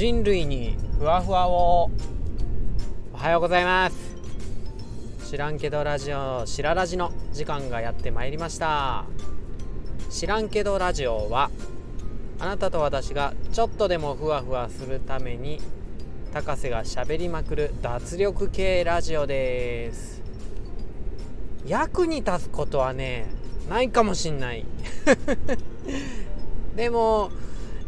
人類にふわふわを。おはようございます。知らんけどラジオしらラジの時間がやってまいりました。知らんけどラジオはあなたと私がちょっとでもふわふわするために高瀬がしゃべりまくる脱力系ラジオです。役に立つことはねないかもしんない。でも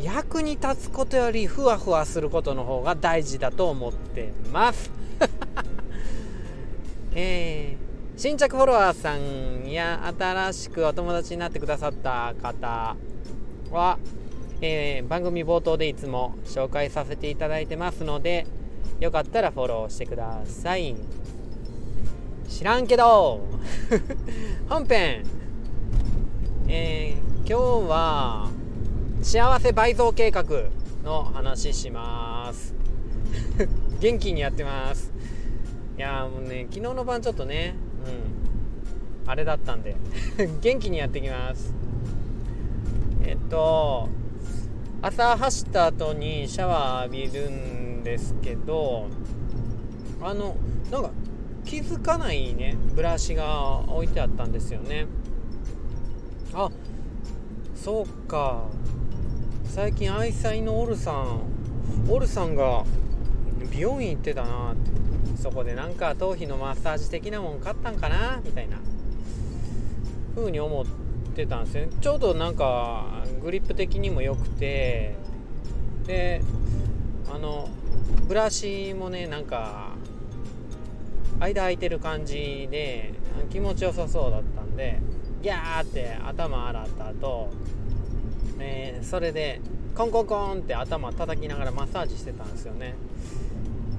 役に立つことよりふわふわすることの方が大事だと思ってます。えー、新着フォロワーさんや新しくお友達になってくださった方は、えー、番組冒頭でいつも紹介させていただいてますのでよかったらフォローしてください。知らんけど。本編。えー、今日は幸せ倍増計画の話します。元気にやってます。いやもうね昨日の晩ちょっとねうんあれだったんで。元気にやっていきます。えっと朝走った後にシャワー浴びるんですけどあのなんか気づかないねブラシが置いてあったんですよね。あそうか最近愛妻のオルさんオルさんが美容院行ってたなってそこでなんか頭皮のマッサージ的なもん買ったんかなみたいな。風に思ってたんですね。ちょうどなんかグリップ的にも良くて。であのブラシもねなんか間空いてる感じで気持ちよさそうだったんでギャーって頭洗った後えー、それでコンコンコンって頭叩きながらマッサージしてたんですよね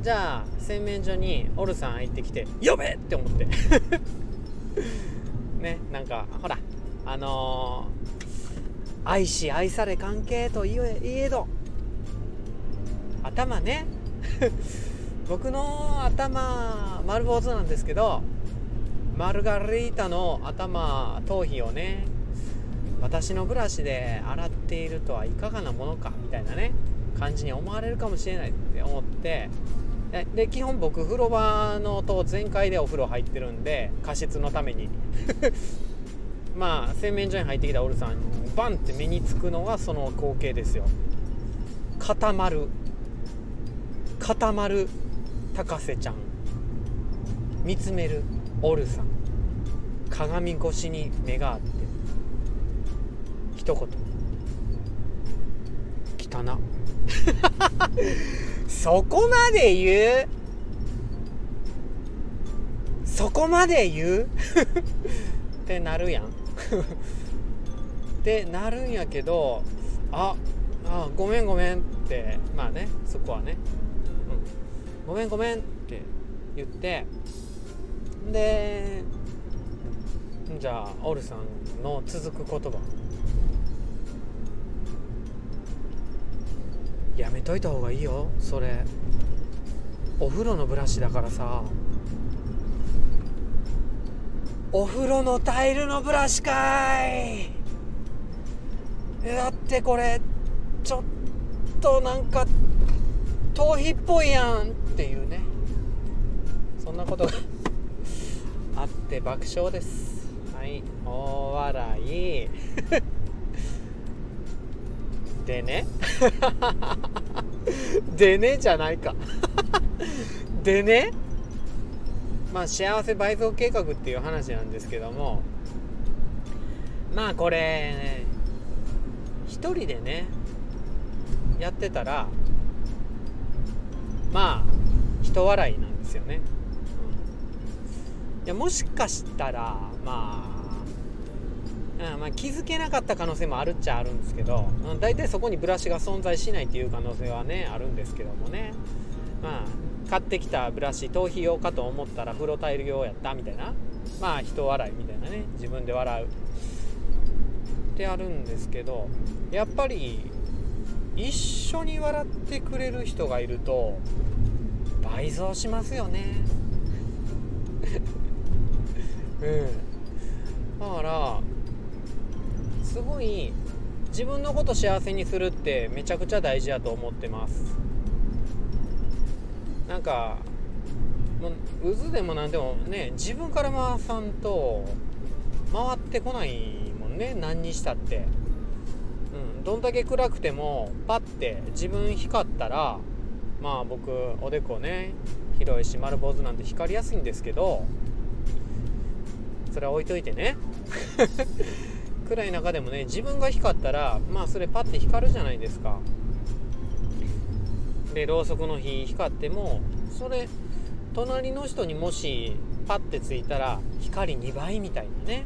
じゃあ洗面所にオルさん行ってきて「呼べ!」って思って ねなんかほらあのー、愛し愛され関係といえど頭ね 僕の頭丸坊主なんですけどマルガリータの頭頭皮をね私のブラシで洗っているとはいかがなものかみたいなね感じに思われるかもしれないって思ってで基本僕風呂場のと全開でお風呂入ってるんで加湿のために。まあ洗面所に入ってきたオルさんバンって目につくのがその光景ですよ。固まる。固まる高瀬ちゃん。見つめるオルさん。鏡越しに目があって。一言。汚。そこまで言う？そこまで言う？ってなるやん。ってなるんやけどああごめんごめんってまあねそこはね、うん、ごめんごめんって言ってでじゃあオルさんの続く言葉。やめといた方がいいよそれ。お風呂のブラシだからさ。お風呂のタイルのブラシかい。だってこれちょっとなんか頭皮っぽいやん。っていうね。そんなことが あって爆笑です。はい大笑い。でね。でねじゃないか。でね。まあ幸せ倍増計画っていう話なんですけども。まあこれ、ね、一人でね。やってたら。まあ人笑いなんですよね、うん、いやもしかしたらまあうんまあ、気づけなかった可能性もあるっちゃあるんですけど、うん、大体そこにブラシが存在しないっていう可能性はねあるんですけどもね。まあ買ってきたブラシ頭皮用かと思ったら風呂タイル用やったみたいな。まあ人笑いみたいなね。自分で笑う。ってあるんですけどやっぱり一緒に笑ってくれる人がいると倍増しますよね。うん。だからすごい自分のこと幸せにするってめちゃくちゃ大事やと思ってます。なんかもう渦でもなんでもね自分から回さんと回ってこないもんね何にしたって、うん、どんだけ暗くてもパッて自分光ったらまあ僕おでこね広いし丸坊主なんて光りやすいんですけどそれは置いといてね。暗い中でもね自分が光ったらまあそれパッて光るじゃないですか。でろうそくの火光ってもそれ隣の人にもしパッてついたら光2倍みたいなね。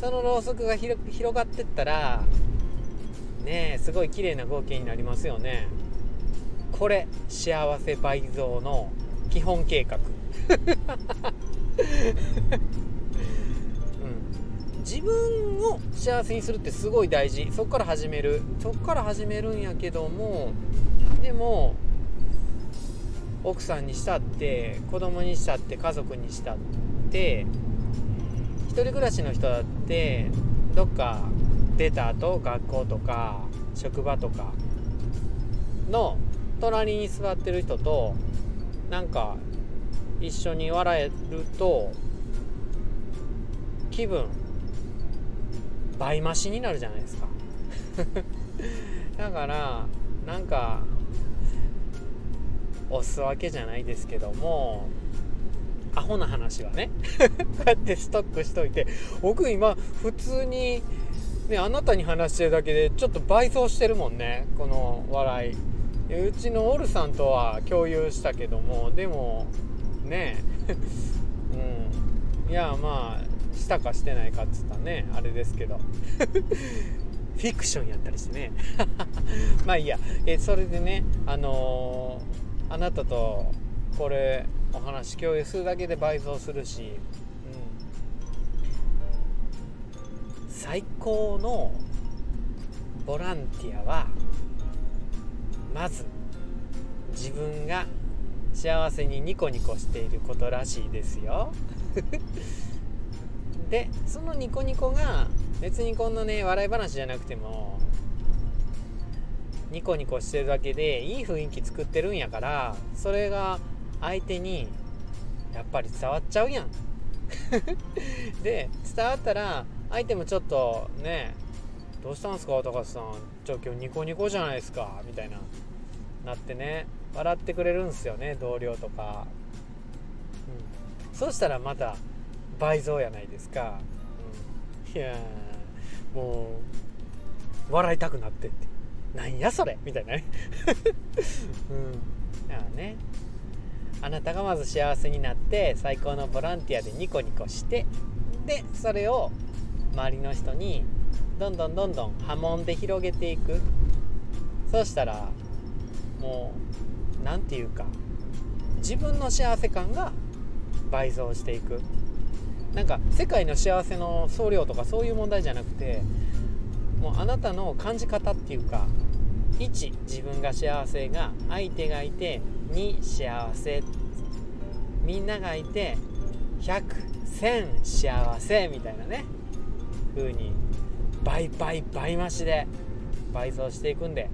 そのろうそくが広がってったらねえすごい綺麗な合計になりますよね。これ幸せ倍増の基本計画。自分を幸せにするってすごい大事。そこから始める。そこから始めるんやけどもでも奥さんにしたって子供にしたって家族にしたって一人暮らしの人だってどっか出た後学校とか職場とかの隣に座ってる人となんか一緒に笑えると気分倍増しになるじゃないですか。だからなんか押すわけじゃないですけどもアホな話はね こうやってストックしといて僕今普通にねあなたに話してるだけでちょっと倍増してるもんねこの笑い。うちのオルさんとは共有したけどもでもね うん。いやまあしたかしてないかっつったらねあれですけど。フィクションやったりしてね。まあいいや。えそれでねあのー、あなたとこれお話共有するだけで倍増するし、うん、最高のボランティアはまず自分が幸せにニコニコしていることらしいですよ でそのニコニコが別にこんなね笑い話じゃなくてもニコニコしてるだけでいい雰囲気作ってるんやからそれが相手にやっぱり伝わっちゃうやん。で伝わったら相手もちょっとねどうしたんすか高橋さん。ちょ今日ニコニコじゃないですか。みたいななってね笑ってくれるんすよね同僚とか、うん、そしたらまた倍増やないですか、うん、いやもう笑いたくなってって。なんやそれみたいなね。うん。だからね。あなたがまず幸せになって最高のボランティアでニコニコしてでそれを周りの人にどんどんどんどん波紋で広げていく。そうしたらもう何て言うか自分の幸せ感が倍増していく。なんか世界の幸せの総量とかそういう問題じゃなくてもうあなたの感じ方っていうか1自分が幸せが相手がいて2幸せ。みんながいて100100幸せみたいなね。風に倍倍倍増しで倍増していくんで。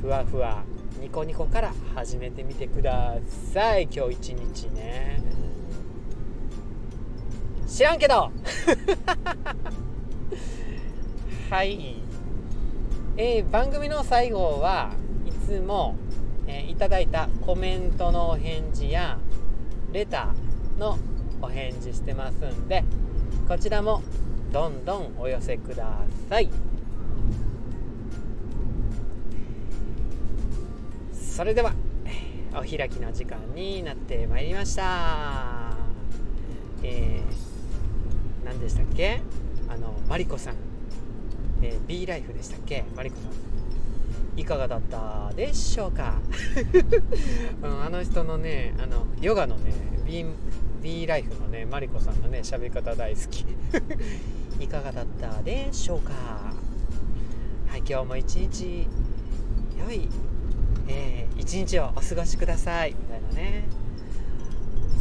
ふわふわニコニコから始めてみてください今日一日ね。知らんけど。はい。えー、番組の最後はいつも、えー、いただいたコメントのお返事やレターのお返事してますんでこちらもどんどんお寄せください。それではお開きの時間になってまいりました。えー何でしたっけ？あのマリコさん、えー、B ライフでしたっけ？マリコさん。いかがだったでしょうか、うん、あの人のねあのヨガのね B, B ライフのねマリコさんのね喋り方大好き。いかがだったでしょうか？はい今日も一日良い、えー、一日をお過ごしください。みたいなね。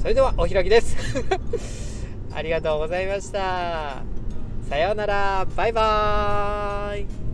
それではお開きです。ありがとうございました。さようなら。バイバーイ。